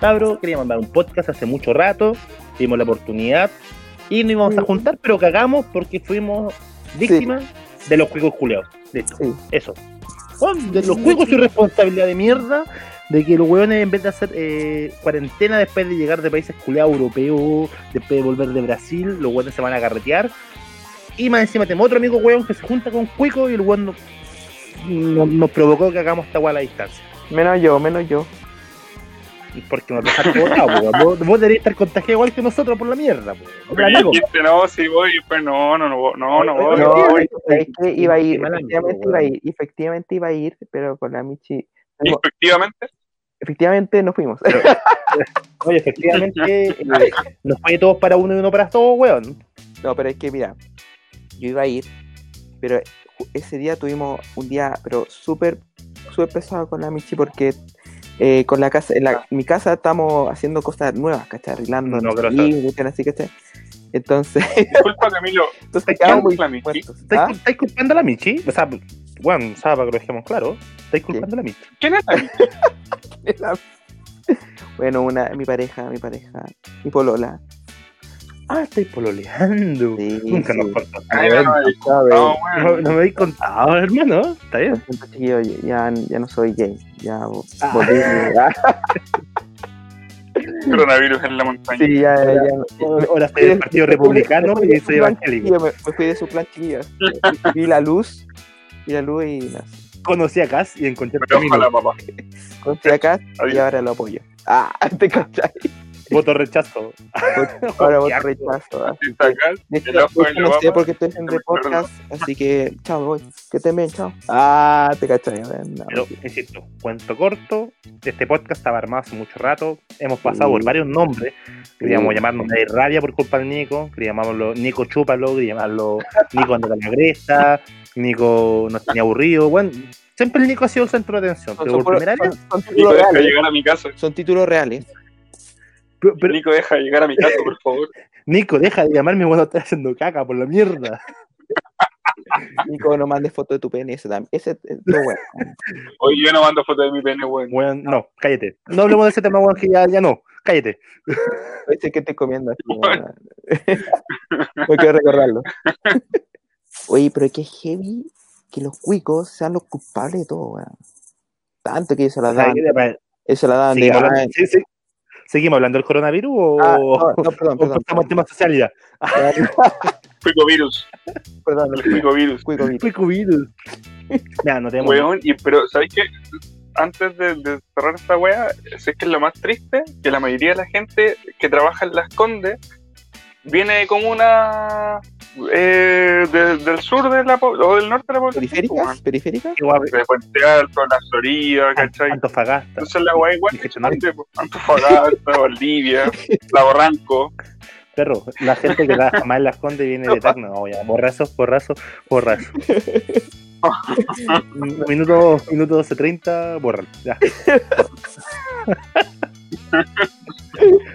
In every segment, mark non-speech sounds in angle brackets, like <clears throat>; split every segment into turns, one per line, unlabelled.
cabros, queríamos mandar un podcast hace mucho rato, tuvimos la oportunidad y nos íbamos a juntar, pero cagamos porque fuimos víctimas de los juegos culeados. Listo,
Sí.
eso. De los juegos y responsabilidad de mierda de que los hueones en vez de hacer eh, cuarentena después de llegar de países culeados europeos, después de volver de Brasil, los hueones se van a carretear. Y más encima tenemos otro amigo hueón que se junta con Cuico y el hueón nos provocó que hagamos esta hueá a la distancia.
Menos yo, menos yo.
Y porque nos dejaste botados, weón. vos, vos deberías estar contagiado igual que nosotros por la mierda,
dijiste, no, sí voy, y después no, no, no, no, no voy.
No,
no,
es que iba a ir, efectivamente iba a ir, efectivamente iba a ir, pero con la Michi.
Efectivamente,
Efectivamente no fuimos. <laughs>
Oye, efectivamente, eh, nos fue todos para uno y uno para todos, weón.
No, pero es que mira, yo iba a ir, pero ese día tuvimos un día, pero súper, súper pesado con la Michi porque eh, con la casa, en la, mi casa estamos haciendo cosas nuevas, ¿cachai? Arreglando,
No, pero
así, ¿cachai? Entonces, <laughs>
disculpa Camilo,
entonces
¿Qué
quedamos muy
la Michi?
muertos.
¿Estáis,
¿Ah?
estáis culpando a la Michi? O sea, weón, ¿sabes para que lo dejemos claro? ¿Estáis culpando a la Michi?
¿quién es la Michi? <laughs>
bueno, una, mi pareja, mi pareja, mi polola.
Ah, estáis pololeando.
Sí,
Nunca
sí.
nos contaste.
Ay, no, no,
¿sabes?
no,
No,
bueno.
no me habéis contado, hermano. Está bien.
chiquillo, ya, ya no soy gay, ya
Ah.
volví. Ah, <laughs>
Coronavirus en la montaña.
sí, ya, ya, ya.
Ahora estoy del Partido Republicano y soy evangélico.
Me, me fui de su plan, chiquillo. Vi la luz, vi la luz y.
Conocí a Cass y encontré
Pero
camino.
papá.
Conté acá y ahora lo apoyo. Ah, <laughs> te cachai. <laughs>
Voto rechazo.
Ahora
asco.
rechazo. ah. De
de
no sé por qué estoy haciendo podcast, así que chao, me voy. Que estén bien, chao. <laughs> Ah, te ver, no,
Pero, insisto, cuento corto. Este podcast estaba armado hace mucho rato. Hemos pasado por varios nombres. Queríamos
Sí.
llamarnos de rabia por culpa del Nico. Queríamos llamarlo Nico Chúpalo. Queríamos llamarlo <laughs> Nico anda la cresta. Nico nos tenía aburrido. Bueno, siempre el Nico ha sido el centro de atención.
son,
Pero por primera vez.
son títulos reales.
llegar a mi casa.
Son títulos reales.
Pero- pero,
Nico, deja llegar a mi casa, por favor. <laughs>
Nico, deja de llamarme cuando estás haciendo caca por la mierda. <laughs>
Nico, no mandes foto de tu pene. Ese también. Ese es lo bueno.
Hoy yo no mando fotos de mi pene, weón.
Bueno, no, cállate. No hablemos de ese tema, weón, que ya, ya no. Cállate.
Ese que estoy comiendo. Así, bueno. no quiero recordarlo. Oye, pero es que es heavy que los cuicos sean los culpables de todo, weón. Tanto que ellos se la dan.
¿qué te
se la dan de
¿Seguimos hablando,
ah,
sí, sí. ¿Seguimos hablando del coronavirus o,
ah, no, no, perdón,
o
perdón.
pasamos al tema social ya? <laughs>
Cuico virus.
Perdón,
Cuico virus.
cuico virus.
No tenemos.
Weón, y, pero ¿sabes qué? Antes de, de cerrar esta wea, si es que es lo más triste, que la mayoría de la gente que trabaja en Las Condes viene como una eh, de- del sur de la o del norte de la población.
¿Periféricas? ¿Periféricas?
Igual,
De Puente Alto, La Florida, ¿cachai?
Antofagasta.
Entonces la wea igual pues, Antofagasta, <laughs> Valdivia, La Barranco.
Perro, la gente que trabaja más en las condes viene de Tacna. No, ya, borrazo, borrazo, borrazo. <laughs> minuto, minuto 12.30, borralo. Ya. <laughs>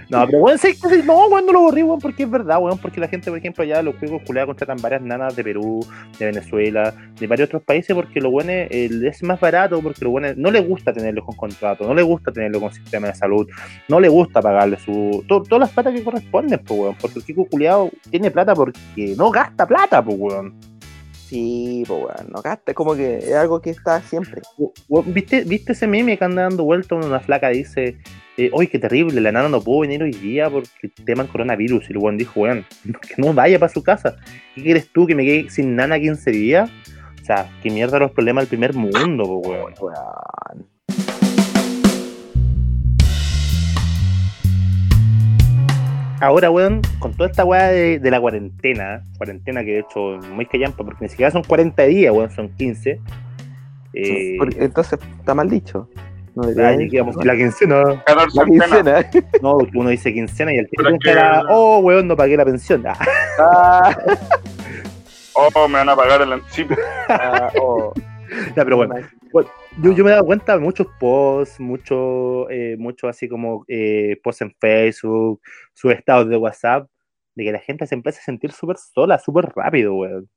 No, pero weón, sí, no, weón, no lo borré, weón, porque es verdad, weón, porque la gente, por ejemplo, allá los juegos culeados contratan varias nanas de Perú, de Venezuela, de varios otros países, porque lo bueno es, el- es más barato, porque lo bueno no le gusta tenerlo con contrato, no le gusta tenerlo con sistema de salud, no le gusta pagarle su to- todas las plata que corresponden, pues, weón, porque el Kiko culeado tiene plata porque no gasta plata, pues, weón.
Sí, pues weón, no gasta, es como que es algo que está siempre.
¿Viste, ¿Viste ese meme que anda dando vuelta una flaca dice, eh, oye, qué terrible, la nana no pudo venir hoy día porque el tema del coronavirus? Y el weón dijo, weón, <laughs> que no vaya para su casa. ¿Qué quieres tú, que me quede sin nana 15 días? O sea, qué mierda los problemas del primer mundo, po, weón.
Weón.
Ahora, weón, con toda esta weá de, de la cuarentena, cuarentena que de hecho muy callampa, porque ni siquiera son 40 días, weón, son 15. Eh,
Entonces, está mal dicho. No
ah, digamos, la quincena,
14
La quincena. <laughs>
no, uno dice quincena y el que
que-
era, oh, weón, no pagué la pensión. Ah, <laughs>
Ah,
Oh, me van a pagar el anticipo. <laughs>
ah, oh.
Ya, pero bueno, yo, yo me he dado cuenta de muchos posts, muchos eh, mucho así como eh, posts en Facebook, sus estados de WhatsApp, de que la gente se empieza a sentir súper sola, súper rápido, weón.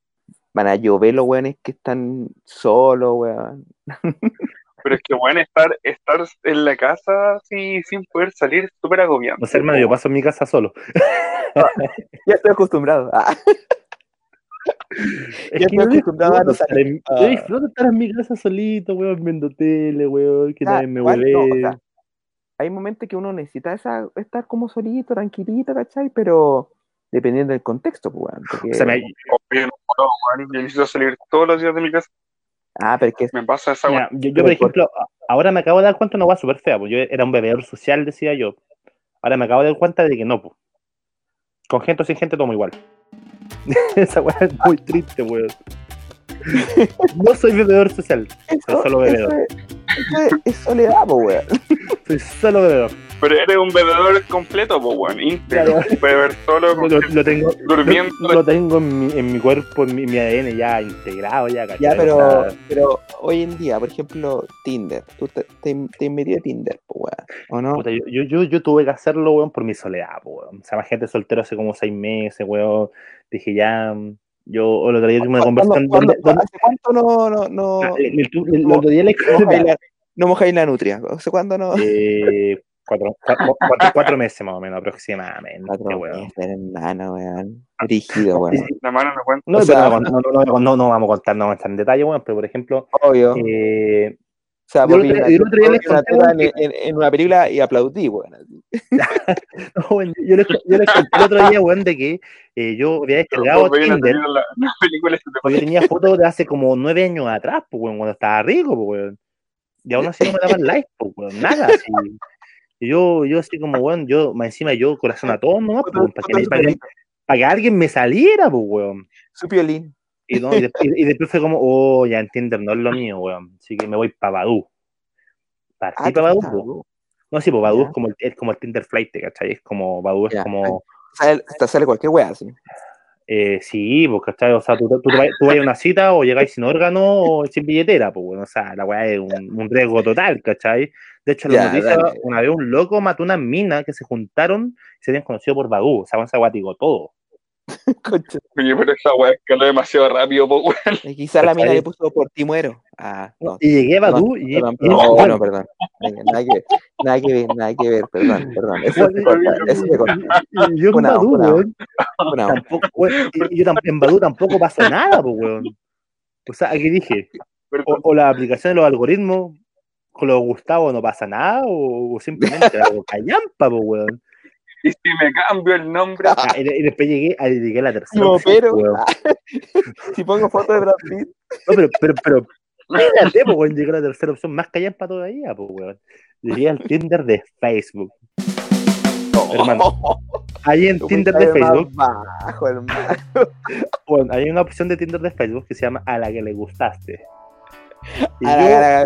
Van a llover los weones que están solos, weón. <laughs>
Pero es que, bueno, estar, estar en la casa así, sin poder salir es súper agobiante.
No sé, hermano, yo paso en mi casa solo. <laughs>
Ya estoy acostumbrado. Ah, <laughs>
Es
Ya
que
estoy
yo
acostumbrado a no Ah.
yo disfruto estar en mi casa solito, weón, viendo tele, weón, que
Ah,
nadie me
no, o sea, hay momentos que uno necesita esa, estar como solito, tranquilito, ¿cachai? Pero dependiendo del contexto, pues, weón, porque-
O sea, me-
yo necesito salir todos los días de mi casa.
Ah, pero es que
Me pasa esa
Mira, yo, por ejemplo, a- ahora me acabo de dar cuenta de una weá súper fea, pues yo era un bebedor social, decía yo. Ahora me acabo de dar cuenta de que no, pues. Con gente o sin gente tomo igual. <laughs> Esa weá es muy triste, weón. No soy bebedor social,
eso,
solo bebedor.
eso es, eso es- es soledad, weón.
soy solo bebedor.
Pero eres un bebedor completo, pues, weón, íntegro.
Claro.
Beber solo,
Lo, tengo,
durmiendo.
lo, lo tengo en mi, en mi cuerpo, en mi, mi ADN ya integrado, ya, ¿cachai?
Ya, pero, pero hoy en día, por ejemplo, Tinder. Tú te, te, te metí a Tinder, pues, weón. ¿O no?
Puta, yo, yo, yo, yo tuve que hacerlo, weón, por mi soledad, po, weón. O sea, más gente soltera hace como seis meses, weón. Dije, ya, yo el otro día tuve una
¿Cuándo-
conversación
cuándo- ¿Hace cuánto no, no, no,
el, el- el- el otro día le <laughs> <laughs>
no mojáis la, no la nutria? ¿Hace cuándo no?
eh, cuatro, cuatro, meses más o menos, aproximadamente,
Cuatro
weón.
meses, hermano, weón. Rígido, weón.
La mano no cuenta.
No,
O
pero
sea-
no, no, no, no, no, no vamos a contar, no vamos a entrar en detalle, weón, pero por ejemplo,
Obvio.
eh,
o sea,
yo otro- día les
una en, en- en una película y aplaudí, weón. <laughs>
no, weón, yo les, yo les conté el otro día, weón, de que eh, yo había descargado Tinder
película
yo tenía fotos de hace como nueve años atrás, pues, weón, cuando estaba rico, pues, weón. Y aún así no me daban <laughs> like, pues, weón, nada, así. Y yo, yo así como, weón, yo, más encima yo, corazón a todos, ¿no? Pues, para, que, para, que, para que alguien me saliera, pues, weón.
Su piolín.
Y, no, y, después, y después fue como, oh, ya entienden, no es lo mío, weón. Así que me voy para Badoo. Partí
Ah,
para
estás-
No, sí, pues
Ya.
es como, el, es como el Tinder Flight, ¿cachai? Es como, Badoo es como...
sale, sale cualquier weá, sí.
Eh, sí, pues, ¿cachai? O sea, tú, tú, tú vas tú vas a una cita o llegáis sin órgano o sin billetera, pues, bueno, o sea, la weá es un, un riesgo total, ¿cachai? De hecho, la
Ya,
noticia,
dale.
una vez un loco mató una mina que se juntaron y se habían conocido por Badoo, o sea, con esa weá digo todo. <laughs>
Concha.
Oye, pero esa weá escaló demasiado rápido, po, weón.
Y Quizá la mina le puso por ti muero. Ah, no.
Y llegué a
Perdón,
y...
perdón, perdón,
bueno,
bueno, perdón. Venga, nada que ver, nada que ver, nada que ver, perdón, perdón. Eso se corta, eso se corta.
y- y yo Badoo,
funao.
weón,
Una,
tampoco, <laughs> weón, yo en Badoo tampoco pasó nada, pues, weón. O sea, aquí dije, o, o la aplicación de los algoritmos con los Gustavo no pasa nada, o, o simplemente <laughs> algo callampa, pues, weón.
Y si me cambio el nombre,
Ah, y, de- y después llegué, a, llegué a la tercera.
No,
opción,
pero-
weón. <laughs>
si pongo foto de Brad Pitt,
No, pero, pero, pero, espérate, pues, weón, llegué a la tercera opción más callampa todavía, pues, weón. Llegué al Tinder de Facebook. Hermano, Ahí en Tinder de Facebook,
Bajo, hermano. <laughs>
bueno, hay una opción de Tinder de Facebook que se llama A la que le gustaste. Y
A
yo,
la cara,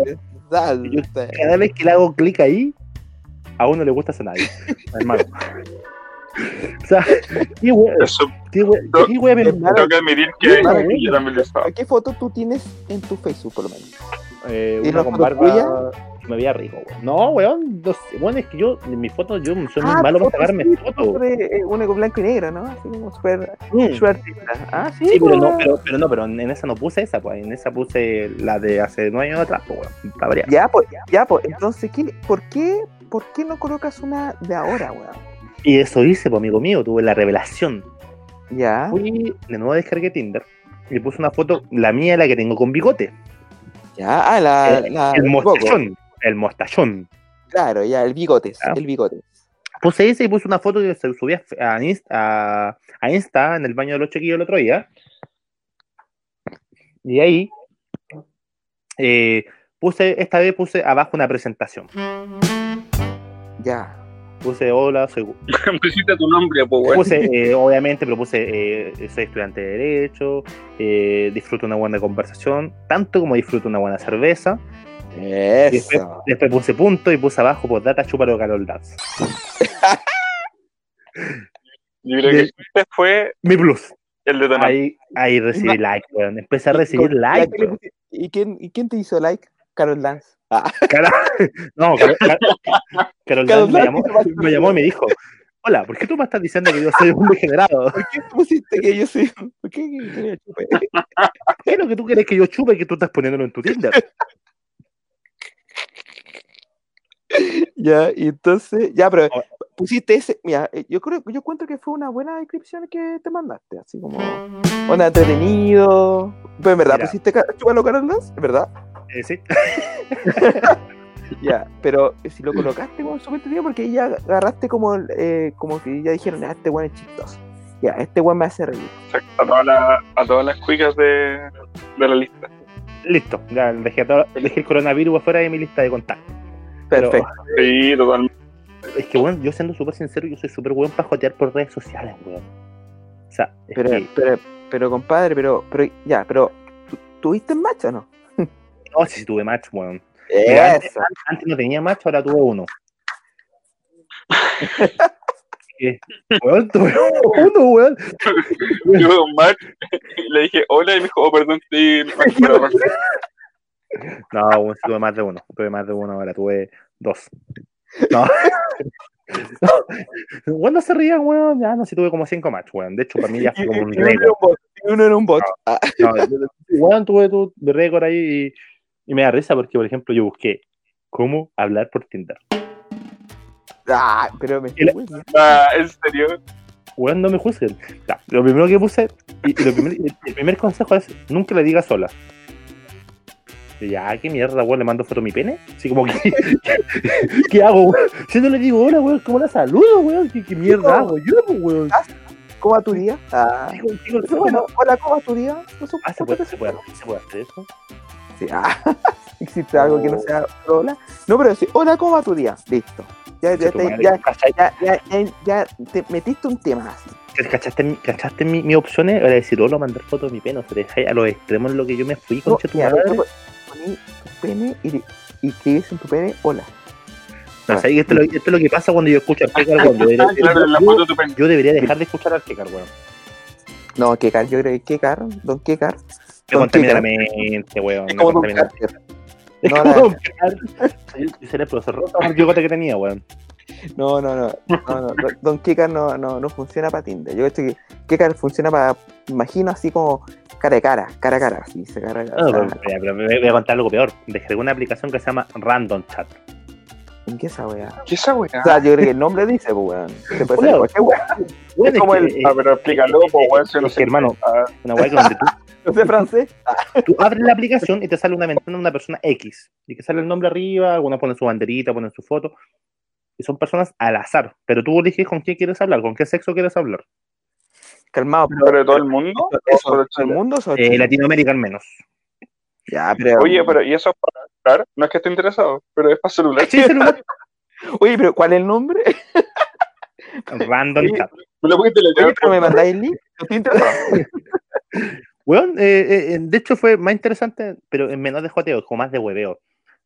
salta.
cada vez que le hago clic ahí, a uno le gustas a nadie, <laughs> hermano. O sea, qué we-
eso
qué we- qué we-
Hermano,
tengo que admitir que
Hermano,
yo también lo estaba.
¿Qué foto tú tienes en tu Facebook, por lo menos?
Eh,
¿Y
una con barba me veía rico, weón. No, weón, no sé, weón, es que yo, en mis fotos, yo soy muy
Ah,
malo para
foto,
sacarme
sí,
fotos.
foto de, eh, Una con blanco y negro, ¿no? Así como súper
Mm.
artista. Ah, sí,
Sí, pero no,
pues.
pero, pero no, pero en esa no puse esa, pues, en esa puse la de hace nueve años atrás, pues, weón, para variar.
Ya, pues, ya, pues. Entonces, ¿qué, por, qué, ¿por qué no colocas una de ahora, weón?
Y eso hice, pues, amigo mío, tuve la revelación.
Ya.
Fui, de nuevo descargué Tinder, y puse una foto, la mía, la que tengo con bigote.
Ya, ah, la.
el,
la
el
el boco.
El mostachón.
Claro, ya, el bigotes.
Ya.
El bigotes.
Puse ese y puse una foto que se subía a Insta, a, a Insta en el baño de los chiquillos el otro día. Y ahí eh, puse, esta vez puse abajo una presentación.
Ya.
Puse hola, soy <laughs>
Pusiste tu nombre, weón.
puse, <laughs> eh, obviamente, pero puse eh, soy estudiante de Derecho, eh, disfruto una buena conversación, tanto como disfruto una buena cerveza. Y después, puse punto y puse abajo por data chúpalo Carol Dance. <laughs>
Yo creo que este fue
Mi plus.
el detonante.
Ahí, ahí recibí like, weón. Empecé a recibir
¿Y
like.
¿Y quién, ¿Y quién te hizo like? Carol Dance. Ah,
Cara- <laughs> No, Carol, Car- Carol
Carol
Dance me llamó, me llamó y me dijo, hola, ¿por qué tú me estás diciendo que yo soy un degenerado?
¿Por qué pusiste que yo soy.? ¿Por qué que que yo chupe? <laughs>
¿Qué es lo que tú quieres que yo chupe que tú estás poniéndolo en tu Tinder? <laughs>
Ya, y entonces, ya, pero pusiste ese, mira, eh, yo creo, yo cuento que fue una buena descripción que te mandaste, así como, onda entretenido, pero en verdad
Mira.
pusiste chúpalo Carlos, ¿verdad?
Eh, sí. <laughs>
Ya, pero si lo colocaste como súper entretenido porque ya agarraste como, eh, como que ya dijeron, ah, este weón es chistoso, ya, este weón me hace reír.
A todas las, a todas las cuicas de, de la lista.
Listo, ya dejé, todo- dejé el coronavirus afuera de mi lista de contactos. Pero-
Perfecto.
Sí, totalmente.
Es que, bueno, yo siendo súper sincero, yo soy súper buen para jotear por redes sociales, weón. O sea, es
Pero,
que-
pero, pero, compadre, pero, pero, ya, pero, ¿tú- ¿tuviste match o no?
no, si tuve match, weón. Antes, no tenía match, ahora tuve uno. <laughs> ¿Qué? Weón, tuve uno, weón. <laughs>
Yo veo un match y le dije hola y me dijo, oh, perdón, sí, abajo. <laughs>
No, weón, sí tuve más de uno. Tuve más de uno ahora, tuve dos. No. No. Weón, no se rían, weón. Ya, no, si tuve como cinco match, weón. De hecho, para mí ya fue como un récord.
un bot, y uno era un bot.
No, weón, tuve tu de récord ahí y, y me da risa porque, por ejemplo, yo busqué cómo hablar por Tinder.
ah, pero me
la-
Ah, ¿En serio?
Weón, no me juzguen. Lo primero que puse, y, y lo primer, el primer consejo es, nunca le digas sola. Ya, qué mierda, weón, le mando foto a mi pene. Así como que, <laughs> ¿qué hago, weón? Si no le digo hola, weón, ¿cómo la saludo, weón? ¿Qué, qué mierda hago yo, pues, weón?
¿Cómo va tu día? Ah,
Digo, digo,
pero bueno, hola, ¿cómo va tu día? Eso-
Ah, ¿se puede, se puede, se puede hacer eso?
Sí, ah, <laughs> existe algo que no sea hola. No, pero sí, hola, ¿cómo va tu día? Listo. Ya, ya, te- ya, ya, te metiste un tema así.
¿Cachaste, cachaste mi, mi opciones? Era decir hola, mandar fotos de mi pene. O sea, a los extremos en lo que yo me fui,
No,
concha tu madre.
no, poní tu pene y, y escribes en tu pene hola.
No, ¿sabes? Esto, es lo- esto es lo que pasa cuando yo escucho al Kekar, weón. Yo debería,
pene.
yo debería dejar de escuchar al Kekar, weón.
No, Kekar, yo creo que Kekar, Don Kekar.
Me contamina la mente, weón.
Es
me contamina-
No,
Don Kekar. Soy el rota el bigote que tenía, weón.
No, no, no. no, no, Don- Don Kekar no, no, no funciona para Tinder. Yo creo que Kekar funciona para, imagino así como cara a cara, cara a cara, así se cara,
No,
o sea,
pero, pero- pero me voy a contar algo peor. Descargué una aplicación que se llama Random Chat.
¿En qué esa weá?
¿Qué esa weá?
O sea, yo creo que el nombre dice, pues, weón. Se puede cualquier weá.
Es como el. Ah, pero explícalo, pues, weón, si yo no
es
sé.
que, hermano,
Ah,
una weá que donde tú, <laughs>
No sé francés.
tú abres la aplicación y te sale una ventana de una persona X. Y que sale el nombre arriba, algunos ponen su banderita, ponen su foto. Y son personas al azar. Pero tú eliges con quién quieres hablar, con qué sexo quieres hablar.
Calmado, pero.
¿Pero de todo el mundo?
Eso,
¿O
eso,
solo
¿todo el mundo
Eh? Latinoamérica al menos.
Ya, pero.
Oye, pero ¿y eso es para celular? No es que esté interesado, pero es para celular.
Sí, celular. <laughs>
Oye, pero ¿cuál es el nombre? <laughs>
Random Chat.
¿Me lo puedes
Oye, pero me mandáis el link. No estoy interesado. <laughs>
Weón, eh, eh, de hecho fue más interesante, pero en menos de joteo, como más de hueveo.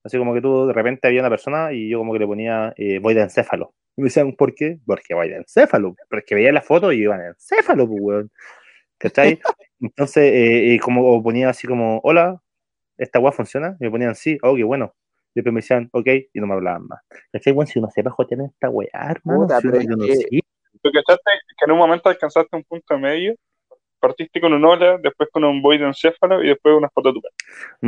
Así como que tú de repente había una persona y yo como que le ponía eh, voy de encéfalo. <laughs> Y me decían, ¿por qué? Porque voy de encéfalo. Porque veía la foto y iban en encéfalo, pues, weón. ¿Cachai? <laughs> Entonces, eh, como ponía así como, hola, ¿esta weá funciona? Y me ponían sí, oh, qué bueno. Y después me decían, ok, y no me hablaban más. ¿Cachai? Bueno, si uno sepa jotear en esta weá, hermano.
Puta,
si
pero
uno- yo no
es
sé.
¿Tú cachaste que en un momento alcanzaste un punto medio? Partiste con un hola, después con un void de encéfalo y después una foto de tu pene.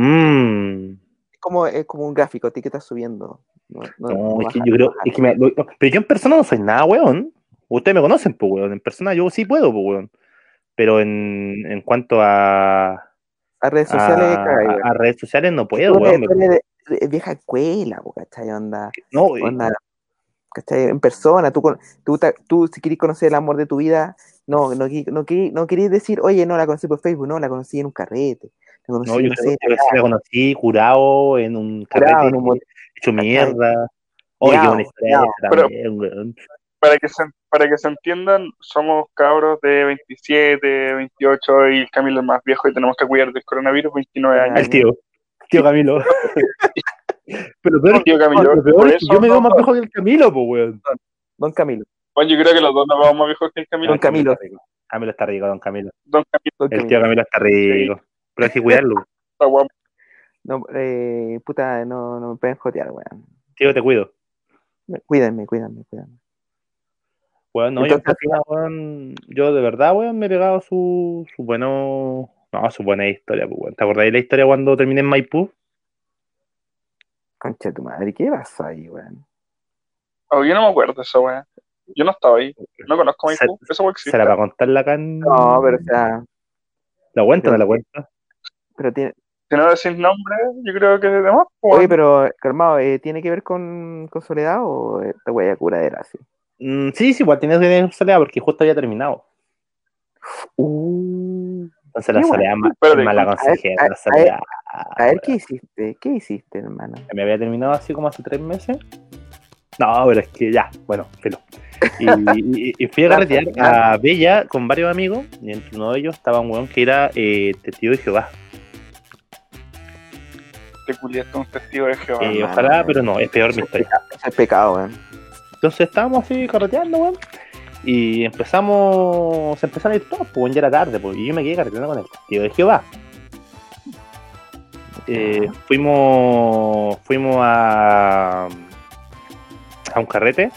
Mm.
Es como, es como un gráfico, a ti que estás subiendo. No, no,
No,
no
es que yo
no
creo, es que me- lo- pero yo en persona no soy nada, weón. Ustedes me conocen, pues, weón. En persona yo sí puedo, pues, weón. Pero en, en cuanto a,
A redes sociales,
a redes sociales no puedo, weón.
de vieja escuela, po, ¿cachai? Onda,
No,
onda, ¿cachai? En persona, tú, con- tú, tú si querés conocer el amor de tu vida, no, no, no, querís, no querís decir, oye, no, la conocí por Facebook, no, la conocí en un carrete. Conocí,
no, yo creo
sé,
que sí la conocí curado en un carrete,
en un motel.
hecho mierda. Oye, historia esa
Pero-
también, weón.
Para que, se, para que se entiendan, somos cabros de 27, 28 y el Camilo es más viejo y tenemos que cuidar del coronavirus, 29
Ah,
años.
El tío, tío Camilo. <laughs> pero peor,
Tío Camilo,
peor yo me veo
no-
más viejo que el Camilo, pues, weón.
Don Camilo,
Bueno, yo creo que los dos nos vamos más viejos que el Camilo.
Don Camilo.
está rico. Camilo está rico, don Camilo.
Don Camilo
Don
El tío Camilo está rico. Pero hay que cuidarlo. <laughs>
está guapo.
No, eh, puta, no, no me pueden jotear, weón.
Tío, te cuido.
Cuídenme, cuídenme, cuídenme.
Weón, no, yo, en
Entonces,
persona, weón, yo de verdad, weón, me he pegado su, su bueno. No, su buena historia, pues, weón. ¿Te acordáis de la historia cuando terminé en Maipú?
Concha de tu madre, ¿qué pasó ahí, weón?
Oh, yo no me acuerdo de esa weá. Yo no estaba ahí. No conozco a
Se-
Maipú. Esa weá existe.
¿Será para contarla acá en...
No, pero o sea,
¿La cuenta o no la cuenta?
Pero tiene,
Si no decís nombre, yo creo que es de más.
oye, pero calmado, eh, ¿tiene que ver con, con Soledad o esta wea curadera así?
Mm, sí, sí, igual tenía que tener soledad porque justo había terminado.
Uh,
Entonces la soledad es mala
a ver,
consejera,
a-
la soledad.
a ver, ¿qué hiciste? ¿Qué hiciste, hermano?
Me había terminado así como hace tres meses. No, pero es que ya, bueno, pero. Y, y- y fui a <laughs> carretear a Bella con varios amigos, y entre uno de ellos estaba un weón que era eh, testigo de Jehová.
Te culiaste un testigo de Jehová.
Eh, ojalá, pero no, es peor mi historia.
Es pecado, weón.
Entonces estábamos así carreteando, weón. Y empezamos, se empezaron a ir todos, pues ya era tarde, pues, y yo me quedé carreteando con el testigo de Jehová. Eh, fuimos fuimos a, a un carrete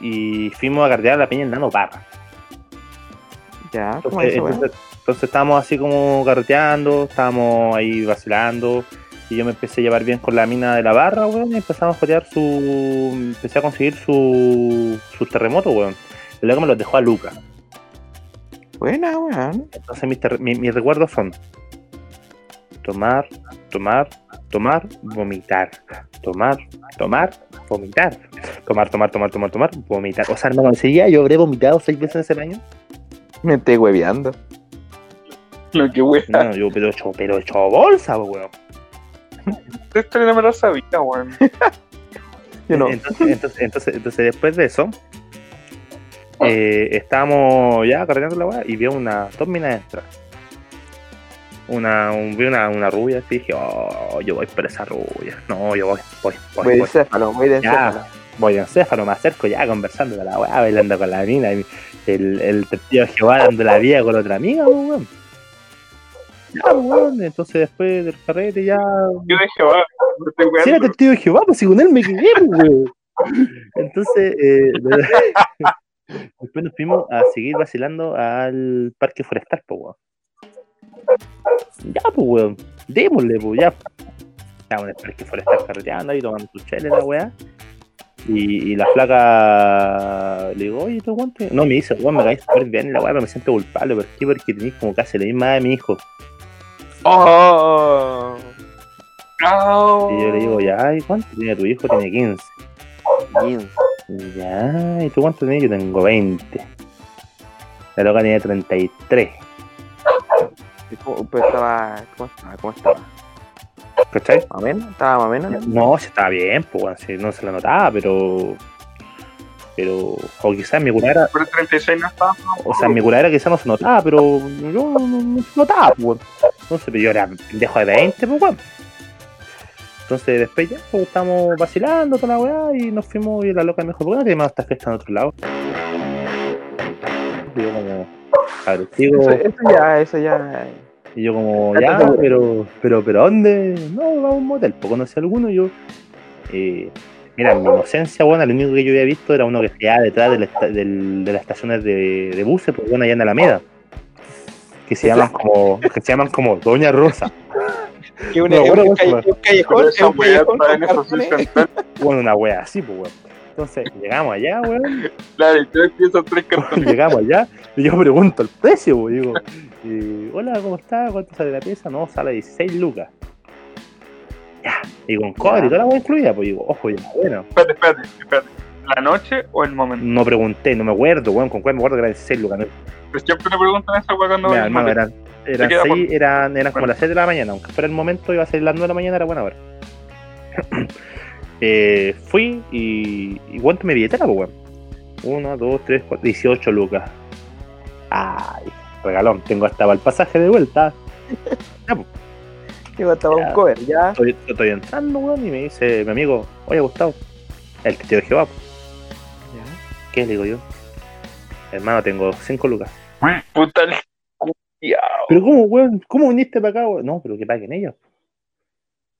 y fuimos a carretear a la peña en Nano Parra.
Ya, ¿cómo
Entonces,
es eso, weón?
entonces, entonces estábamos así como carreteando, estábamos ahí vacilando y yo me empecé a llevar bien con la mina de la barra, weón, y empezamos a jotear su... empecé a conseguir su, sus terremotos, weón. Y luego me los dejó a Luca.
Buena, weón.
Entonces mis, ter- mi- mis recuerdos son tomar, tomar, tomar, vomitar. Tomar, tomar, vomitar. Tomar, tomar, tomar, tomar, tomar, vomitar. O sea, hermano, ese día yo habré vomitado seis veces en ese baño.
Me estoy hueveando.
Lo que weá.
No, yo, pero hecho, pero hecho bolsa, weón.
Esta historia no me la sabía, weón. <laughs>
Yo no.
Entonces, entonces, entonces, entonces, después de eso, eh, estábamos ya cargando la weá y vi una dos minas entrar. Una, un- vi una, una rubia así y dije, oh, yo voy por esa rubia. No, yo voy, voy, voy,
Voy de
voy.
encéfalo, voy de
Ya,
encéfalo.
voy en céfalo, me acerco ya conversando con la weá, bailando con la mina, el, el testigo de Jehová dando la vida con otra amiga, pues, weón. Ya, weón, entonces después del carrete ya
Yo de Jehová. No
si era testigo de Jehová, pues si con él me quedé, pues, weón. Entonces, eh, <laughs> después nos fuimos a seguir vacilando al parque forestal, pues, weón. Ya, pues, weón, démosle, pues, ya. Estábamos en el parque forestal carreteando ahí, tomando su chela, la weá. Y, y la flaca le digo, oye, ¿tú guante? No, me dice, weón, me caí súper bien la weá, pero me siento culpable. ¿Por qué? Porque tenés como casi la misma edad de mi hijo.
Oh.
No.
Y yo le digo, ya, ¿y cuánto tiene tu hijo? Tiene 15.
Bien.
Ya, ¿y tú cuánto tenés? Yo tengo 20. La loca tiene 33.
¿Y cómo- Pero estaba. ¿Cómo estaba? ¿Cómo estaba?
¿Cachai?
¿Más menos? ¿Estaba más menos?
No, si estaba bien, pues, no se la notaba, pero. Pero. O quizás mi curadera.
Pero el 36 no estaba.
O sea, mi curadera quizás no se notaba, pero yo no, no se notaba, pues. Entonces, pero yo era pendejo de 20, pues, bueno. Entonces, después ya, pues, estábamos vacilando toda la weá y nos fuimos y la loca me dijo, ¿por qué no tenemos esta fiesta en otro lado? Y yo como, agresivo.
Eso, eso ya, eso ya.
Y yo como,
¿Estás
ya, pero, pero, pero, ¿dónde? No, vamos a un motel, pues conocí a alguno y yo, eh, mira, en mi inocencia, bueno, lo único que yo había visto era uno que quedaba detrás de, la del- de las estaciones de, de buses, pues bueno, allá en Alameda, que se llaman como, que se llaman como Doña Rosa,
Que
una- un calle-
un callejón,
esa
un callejón <laughs>
bueno, una wea así, pues weón. Entonces, llegamos allá, weón,
Claro, y tres piezas, tres cartones. <laughs>
llegamos allá, y yo pregunto el precio, pues, digo, eh, hola, ¿cómo está? ¿Cuánto sale la pieza? No, sale 16 lucas. Ya, y con cobre y toda la wea incluida, pues digo, ojo, ya, bueno.
Espérate, espérate, espérate. ¿La noche o el momento?
No pregunté, no me acuerdo, weón, con cuál me acuerdo que eran 16 lucas. ¿no?
Pues siempre te preguntan esa weá cuando
Mira, hermano, eran, eran, seis-
por-
eran, eran como
Bueno.
las 6 de la mañana, aunque fuera el momento, iba a ser las 9 de la mañana, era buena hora. <clears throat> eh, fui y, y ¿cuánto me billetera, pues, weón? 1, 2, 3, 4, 18 lucas. Ay, regalón, tengo hasta para el pasaje de vuelta.
Digo, <laughs> estaba
Ya.
un cover, ya.
Estoy, estoy entrando, weón, y me dice mi amigo, oye, Gustavo, el testigo de Jehová, pues, ¿qué le digo yo? Hermano, tengo 5 lucas.
Puta el.
Pero ¿cómo, weón? ¿Cómo viniste para acá, weón? No, pero que paguen ellos.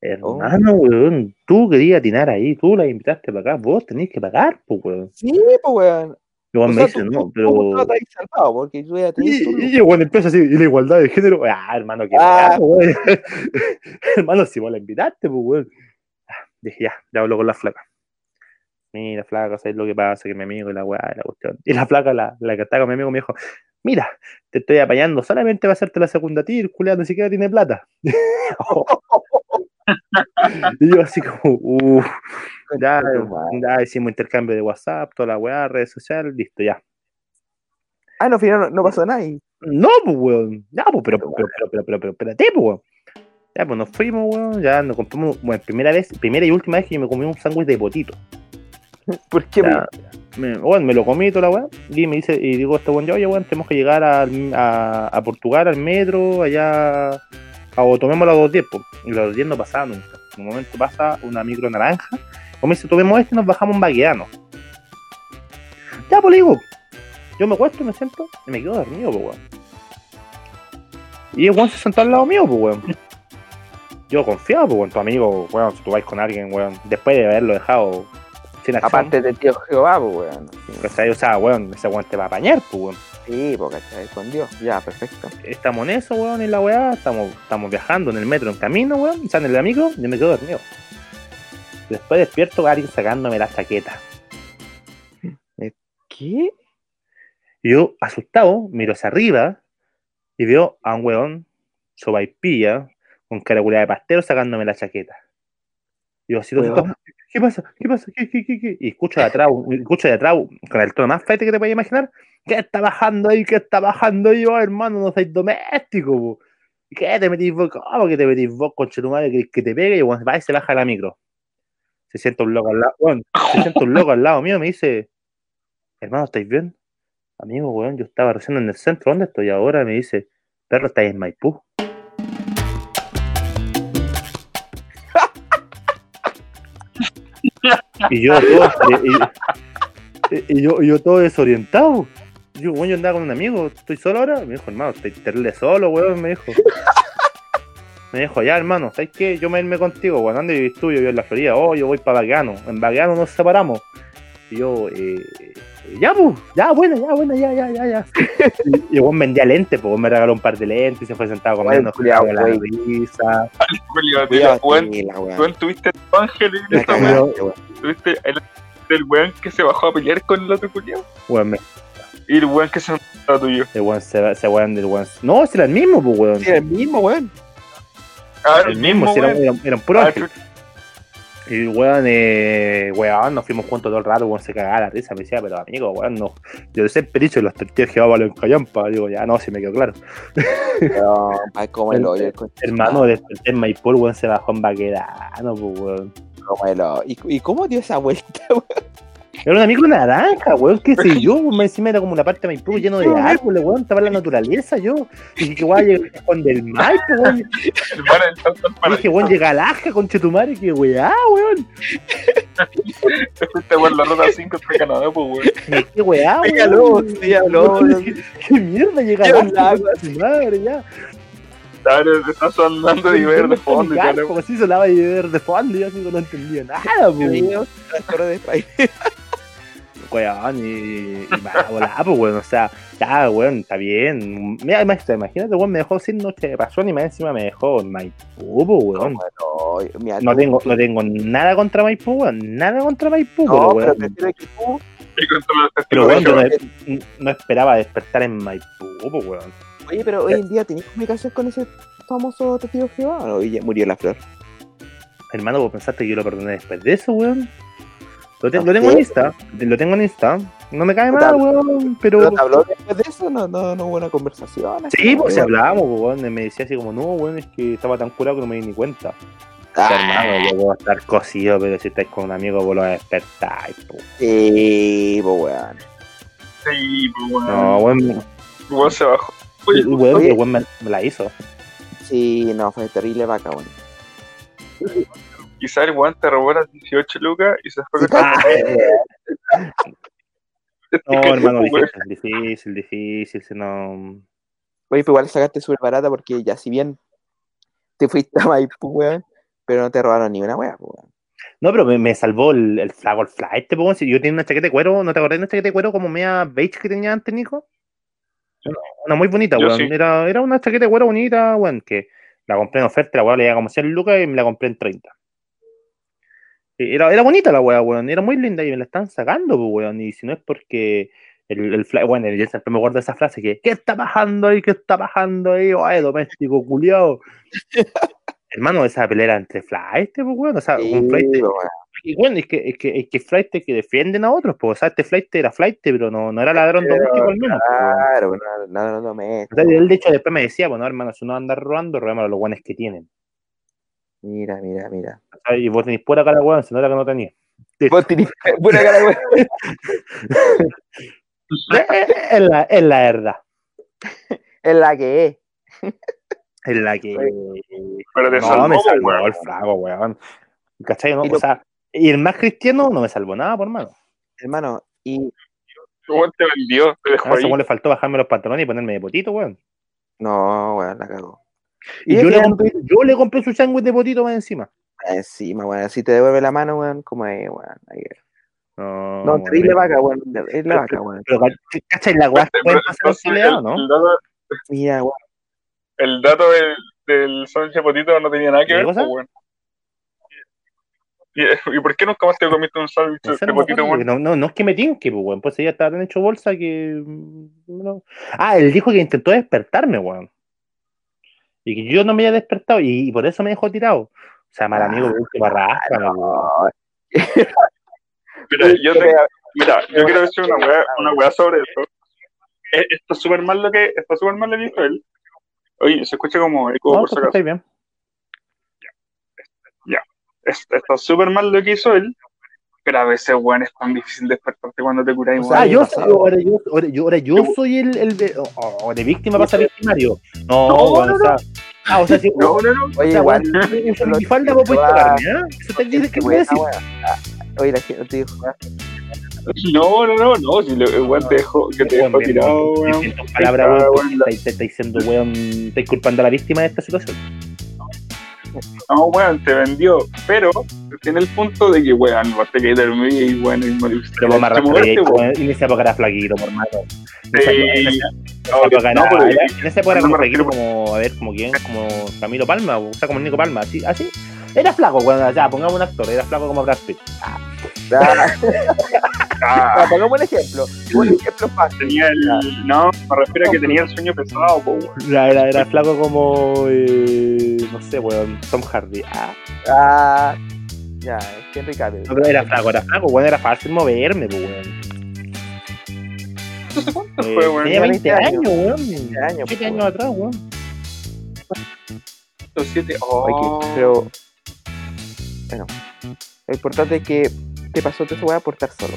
Hermano, weón, tú querías atinar ahí, tú la invitaste para acá, vos tenés que pagar, pues, weón.
Sí, pues, weón.
Y weón
O
me
sea,
dice,
tú-
no, pero...
tú salvado, porque ya tu
Y, y, y empieza así, y la igualdad de género, ah, hermano, que
Ah.
weón. <laughs> hermano, si vos la invitaste, pues, weón. Ah, Dije, ya, ya hablo con la flaca. Mira, flaca, ¿sabes lo que pasa? Que mi amigo y la weá, la cuestión. Y la flaca, la, la que estaba con mi amigo, me dijo, mira, te estoy apañando, solamente va a hacerte la segunda a ti, el culiado ni siquiera tiene plata. <laughs> y yo así como, uff, ya, ya hicimos intercambio de WhatsApp, toda la weá, redes sociales, listo, ya.
Ah, no, al final no, pasó nada.
No, pues, weón. Ya, pues, pero, pero, pero, pero, pero, pero, espérate, pues, weón. Ya, pues nos fuimos, weón. Ya nos compramos, bueno, primera vez, primera y última vez que yo me comí un sándwich de potito. <laughs>
¿Por qué?
Me, bueno, me lo comí toda la weá. Y me dice, y digo, este weón, ya, oye, weón, tenemos que llegar a, a Portugal, al metro, allá. O tomemos las dos 10, pues. Y las dos 10 no pasaba nunca. En un momento pasa una micro naranja. O me dice, tomemos este y nos bajamos un bagueano. Ya, pues yo me acuesto, me siento y me quedo dormido, pues, weón. Y el weón se sentó al lado mío, pues, weón. Yo confiado, pues, weón, tu amigo, weón, si tú vais con alguien, weón, después de haberlo dejado sin.
Aparte de tío Jehová, pues, weón.
¿cachai? O sea, weón, ese weón te va a apañar, pues, weón.
Sí, pues, ¿cachai? Con Dios. Ya, perfecto.
Estamos en eso, weón, en la weá, estamos, estamos viajando en el metro, en camino, weón, en el amigo, yo me quedo dormido. Después despierto a alguien sacándome la chaqueta.
¿Qué?
Yo, asustado, miro hacia arriba y veo a un weón, sobaipilla, con caraculada de pastel sacándome la chaqueta. Yo así, todo ¿qué pasa? ¿Qué pasa? ¿Qué, qué, qué, qué? Y escucho de atrás, escucho de atrás, con el tono más fuerte que te puedes imaginar, ¿qué está bajando ahí? ¿Qué está bajando ahí? Yo, hermano, no sois doméstico, po. ¿Y ¿Qué te metís vos? ¿Cómo que te metís vos, conche tu madre, que, que te pegue? Y bueno, va y se baja la micro. Se sienta un loco al lado, weón, se sienta un loco al lado mío, me dice, hermano, ¿estáis bien? Amigo, weón, yo estaba recién en el centro, ¿dónde estoy ahora? Me dice, perro, estáis en Maipú. Y yo todo, y, yo, todo desorientado. Yo, weón, yo andaba con un amigo, ¿estoy solo ahora? Me dijo, hermano, estoy terrible solo, weón, me dijo. Me dijo, ya, hermano, ¿sabes qué? Yo me irme contigo, weón, ¿dónde vivís tú? Yo vivo en la Florida, oh, yo voy para Bagueano. En Bagueano nos separamos. Y yo, eh, ya, pues, ya, bueno, ya, bueno, ya, ya, ya, ya. <laughs> y el weón vendía lentes, pues, me regaló un par de lentes y se fue sentado comiendo,
culiao,
con la risa.
Weón, tuviste tu ángel weá.
cagaste, weón.
Tuviste el del weón que se bajó a pelear con el otro culiao.
Weón, me,
Y el weón que se a tuyo.
el weón se, se weón del weón. No, si era el mismo, pues, weón.
Sí, era el mismo, weón.
Ah,
el mismo, si era, era, era un puro
Ah,
ángel. Y weón, eh, weón, nos fuimos juntos todo el rato, weón, se cagaba la risa, me decía, pero amigo, weón, no. Yo siempre he dicho, los testigos Jehová valen callampa. Digo, ya, no, si me quedó claro.
Pero, ay, como el hoyo.
Hermano, desperté en Maipú, el weón se bajó en Baquedano, pues, weón.
Como el hoyo. ¿Y, ¿Y cómo dio esa vuelta, <laughs> weón?
Era un amigo naranja, weón, qué sé <laughs> yo, weón, encima era como una parte de Maipú lleno de árboles, weón, estaba en la naturaleza, yo. Y dije, weón, llega con del Maipo, weón. Y dije, weón, llega al Aja, conchetumare, que weá, weón.
Te fuiste por la ruta 5 hasta Canadá, pues weón.
Qué weá,
Venga, <laughs>
weón. ¿Qué, mierda llega
Qué
al Aja,
lago.
conchetumare, ya.
Ahora te estás andando de ver de fondo y
Claro. Como si sonaba y ver de fondo, y yo así no entendía nada,
torres de país. <laughs>
weón, y, y va a volar, pues, weón, o sea, ya, weón, está bien. Mira, imagínate, imagínate, weón, me dejó sin noche de pasión y más encima me dejó en Maipú, weón. No tengo, no tengo nada contra Maipú, weón, nada contra Maipú,
No,
pero,
pero
weón, pero, weón, yo no, no esperaba despertar en Maipú, weón.
Oye, pero hoy en día tenés comunicación con ese famoso testigo Jehová. ¿O ya murió la flor?
Hermano, vos pensaste que yo lo perdoné después de eso, weón. Lo, te- lo tengo en Insta, lo tengo en Insta. No me cae mal, weón, pero...
¿Pero te habló después de eso? No, no, no hubo una conversación.
Sí, pues si
weón.
hablábamos, pues, weón, me decía así como, no, weón, es que estaba tan curado que no me di ni cuenta.
Ah,
Hermano, yo puedo estar cosido, pero si estáis con un amigo, vos lo despertáis, po.
Sí, pues weón.
Sí, pues weón.
No, weón,
weón se bajó. Oye,
weón,
oye.
el weón me, me la hizo.
Sí, no, fue terrible vaca, weón.
quizá el weón te robó las 18 lucas y se fue con
Ah,
Es <laughs>
no,
que,
hermano,
weón,
difícil, difícil, difícil, si no...
Oye, pues igual sacaste súper barata porque ya si bien te fuiste a Maipú, weón, pero no te robaron ni una weá, pues, weón.
No, pero me, me salvó el, el flago, el flight, te pongo, si yo tenía una chaqueta de cuero, ¿no te acordás de una chaqueta de cuero como media beige que tenía antes, Nico? Una, muy bonita, weón.
sí.
Era, era una chaqueta de bonita, weón, que la compré en oferta, la weón le iba como 100 lucas y me la compré en 30. Era, era bonita la weá, weón. Era muy linda y me la están sacando, pues, weón. Y si no es porque el, el fly, bueno, yo siempre me acuerdo de esa frase que, ¿qué está bajando ahí? ¿Qué está bajando ahí? Ay, doméstico, culiao. <laughs> Hermano, esa pelea era entre flight, pues, weón. O sea,
Sí,
un flight. Y bueno, es que, es que, es que flight que defienden a otros, pues, o sea, este flight era flight, pero no, no era ladrón
Pero,
doméstico al menos. pues.
Claro, nada, no me.
O sea, él de hecho después me decía, bueno, hermano, si uno anda robando, robemos a los guanes que tienen.
Mira, mira, mira.
O sea, y vos tenés pura cara, weón, se nota que no tenías.
Vos tenés buena cara, weón. <laughs>
Es la, es la verdad.
Es la que es.
Es la que.
Pero te
no,
salvó,
me salvó
weón.
el flaco, weón. ¿Cachai? No? O sea, y el más cristiano no me salvó nada, por mano.
Hermano, y
Weón te vendió, te dejó ahí.
le faltó bajarme los pantalones y ponerme de potito, weón.
no, weón, la cagó.
Y,
Y
yo, le compré, yo le compré su sándwich de potito más encima.
Encima, weón, si te devuelve la mano, weón, como es, weón. ahí es.
No,
No, terrible
me-
vaca, weón. Es la vaca, weón.
Pero, ¿cachai? La weá que pueden pasar
el,
¿no?
el dato,
Mira, weón.
el dato del, del sándwich potito no tenía nada que
¿Qué
ver, pues, weón. ¿Y, ¿Y por qué nunca más te comiste un sándwich de potito, weón?
no, no, no es que me tinque, pues, weón. Pues ella estaba tan hecho bolsa que. mm, no. Ah, él dijo que intentó despertarme, weón. Y que yo no me había despertado y, y por eso me dejó tirado. O sea, mal amigo,
Ah,
último, arrástrame, weón.
No, <laughs>
Mira, yo, te- mira, yo quiero decir una weá, una weá sobre eso. Eh, Está súper mal lo que está súper mal lo que hizo él. Oye, se escucha como eco
No,
por si
pues,
acaso.
bien.
Es- Está súper mal lo que hizo él. Pero a veces, weón, es tan difícil despertarte cuando te curáis,
O sea,
Ah, yo
pasado.
soy, ahora yo, ahora yo, ahora yo soy el, el de, oh, oh, de víctima pasa victimario. No,
No,
weón,
no,
o sea, ah, o sea, si, <laughs>
No, no, no.
o
Oye, igual. lo-
mi falda vos podés
lo-
tocarme, ¿ah? Eso te dice que a decir.
Ah, Oye, la gente te dijo, ah,
No, no, no, no. Si el weón te dejó, que te
bien,
tirado,
weón, en
Ah,
weón, estáis diciendo, weón, estáis culpando a la víctima de esta situación.
No, weón, te vendió. Pero tiene el punto de que, weón, vos te quedé dormido y, weón, y moriste.
Vos me arrastré, en esa época era flaquito, por mano. En esa época- era- como flaquito, como, a ver, como quién, como Camilo Palma, o sea, como Nico Palma, así, así. Era flaco, weón, ya, pongamos un actor, era flaco como Brad Pitt.
ah, <laughs>
Ah,
pongamos un ejemplo. Un ejemplo <laughs> fácil.
tenía el. No, me refiero a que tenía el sueño pesado, po.
Era, era, era flaco como, eh, no sé, weón, Tom Hardy. Ah,
Ah, ya, es Henry Cavill.
no, pero era flaco, era flaco, weón, era fácil moverme, weón.
¿Eso cuánto
Eh,
fue, weón?
tenía 20
20
años, weón.
años,
7
pues,
años atrás, weón.
Los siete.
Oye,
Oh.
pero. Bueno, lo importante es que te pasó toda esa weá por estar solo.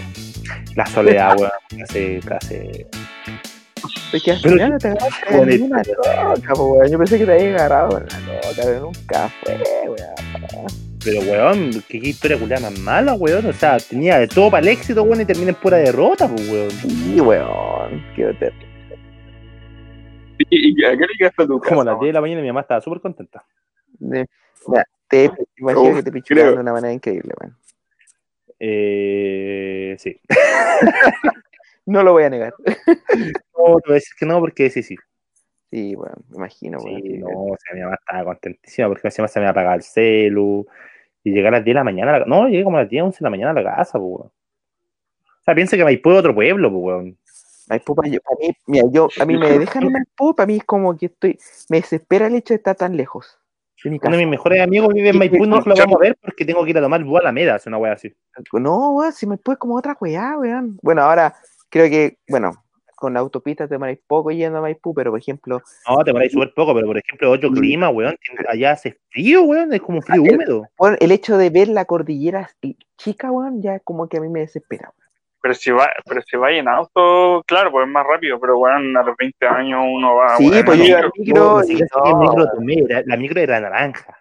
La soledad, weón, hace, hace...
Es que al
Pero-
final no te agarraste en una loca, weón. Yo pensé que te había agarrado en la loca, pero nunca fue, weón.
Pero, weón, qué, historia culiada más mala, weón. O sea, tenía de todo para el éxito, weón, y termina en pura derrota, pues, weón.
Sí, weón. Qué terrible.
¿Y, y a qué le quedaste a tu casa?
Como a las
weón?
10 de la mañana mi mamá estaba súper contenta.
De- Mira, te imagino que te pichulearon
creo.
de una manera increíble, weón.
Eh, sí. <laughs>
No lo voy a negar. <laughs>
No, te voy a decir que no, porque sí, sí.
Sí, weón, me imagino.
Sí,
que-
no, o sea, mi mamá estaba contentísima porque encima se me apagaba el celu. Y llegué a las 10 de la mañana, a la- no, llegué como a las 10, 11 de la mañana a la casa, pues. O sea, piensa que Maipú es otro pueblo, pues, weón.
Maipú, pa- yo- pa' mí, mira, yo, a mí me dejan en Maipú, para mí es como que estoy, me desespera el hecho de estar tan lejos
Uno de mis mejores amigos vive en Maipú no lo vamos a ver porque tengo que ir a tomar a la meda, es una wea así.
No, weón, si Maipú es como otra weá, weón. Bueno, ahora creo que, bueno, con la autopista te demoráis poco yendo a Maipú, pero por ejemplo,
No, te moráis súper poco, pero por ejemplo, otro
Mm.
clima, weón. Allá hace frío, weón, es como un frío
Ah, el-
húmedo.
el hecho de ver la cordillera chica, weón, ya como que a mí me desespera. weón.
Pero si va, pero si va en auto, claro, pues es más rápido, pero weón, a los 20 años uno va
Sí,
weón,
pues
en
yo en micro
No,
y no,
micro tomé, era- la micro era naranja.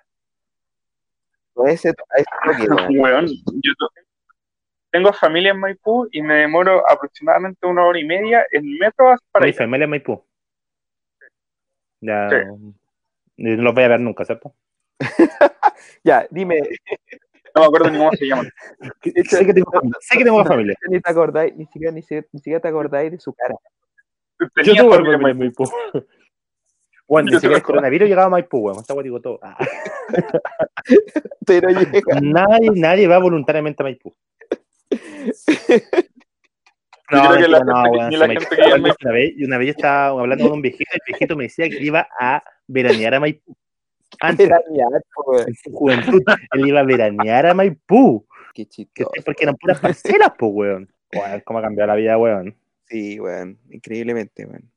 ese, ese weón. <laughs>
Weón, yo tengo familia en Maipú y me demoro aproximadamente una hora y media en metro para
Mi familia es Maipú. Ya.
Sí.
No los voy a ver nunca, ¿cierto? <laughs>
Ya, dime,
No me acuerdo ni cómo se llaman.
Sé que tengo, sé que tengo familia.
ni te acordáis, ni siquiera, ni, ni siquiera te acordáis de su cara.
Yo tuve
familia en Maipú.
Bueno, ni siquiera el coronavirus llegaba a Maipú, weón. Weá digo todo. Ah. <laughs>
Pero llega.
Nadie, nadie va voluntariamente a Maipú.
Yo creo que la gente gente que Maipú.
Una vez, y una vez yo estaba hablando con un viejito, y el viejito me decía que iba a veranear a Maipú. Antes,
Veranear, weón.
en su juventud, él iba a veranear a Maipú.
Qué chistoso.
porque eran puras parcelas, pues, weón. Weón, cómo ha cambiado la vida, weón.
Sí, weón. Increíblemente, weón.